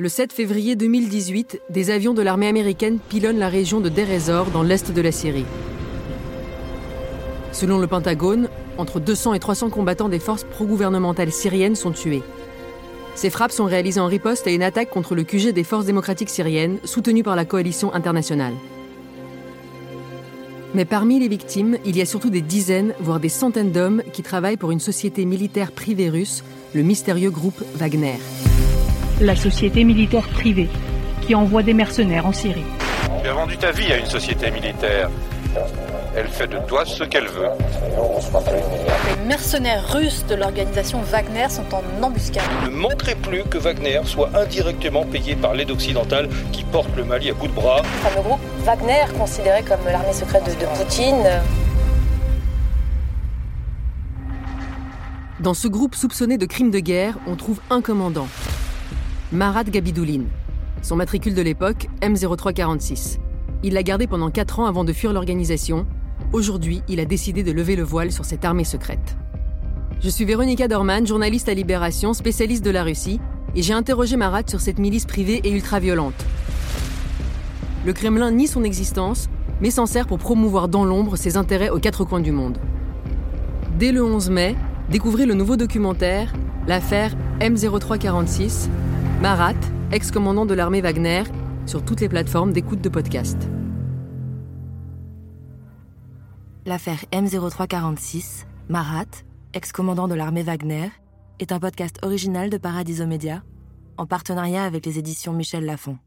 Le 7 février 2018, des avions de l'armée américaine pilonnent la région de Deir dans l'est de la Syrie. Selon le Pentagone, entre 200 et 300 combattants des forces pro-gouvernementales syriennes sont tués. Ces frappes sont réalisées en riposte à une attaque contre le QG des forces démocratiques syriennes, soutenues par la coalition internationale. Mais parmi les victimes, il y a surtout des dizaines, voire des centaines d'hommes qui travaillent pour une société militaire privée russe, le mystérieux groupe Wagner. La société militaire privée qui envoie des mercenaires en Syrie. Tu as vendu ta vie à une société militaire. Elle fait de toi ce qu'elle veut. Les mercenaires russes de l'organisation Wagner sont en embuscade. Il ne manquerait plus que Wagner soit indirectement payé par l'aide occidentale qui porte le Mali à bout de bras. Le fameux groupe Wagner, considéré comme l'armée secrète de, de Poutine. Dans ce groupe soupçonné de crimes de guerre, on trouve un commandant, Marat Gabidouline. Son matricule de l'époque, M0346. Il l'a gardé pendant 4 ans avant de fuir l'organisation. Aujourd'hui, il a décidé de lever le voile sur cette armée secrète. Je suis Véronica Dorman, journaliste à Libération, spécialiste de la Russie, et j'ai interrogé Marat sur cette milice privée et ultra-violente. Le Kremlin nie son existence, mais s'en sert pour promouvoir dans l'ombre ses intérêts aux quatre coins du monde. Dès le 11 mai, découvrez le nouveau documentaire, l'affaire M0346, Marat, ex-commandant de l'armée Wagner, sur toutes les plateformes d'écoute de podcast. L'affaire M0346, Marat, ex-commandant de l'armée Wagner, est un podcast original de Paradiso Média, en partenariat avec les éditions Michel Lafon.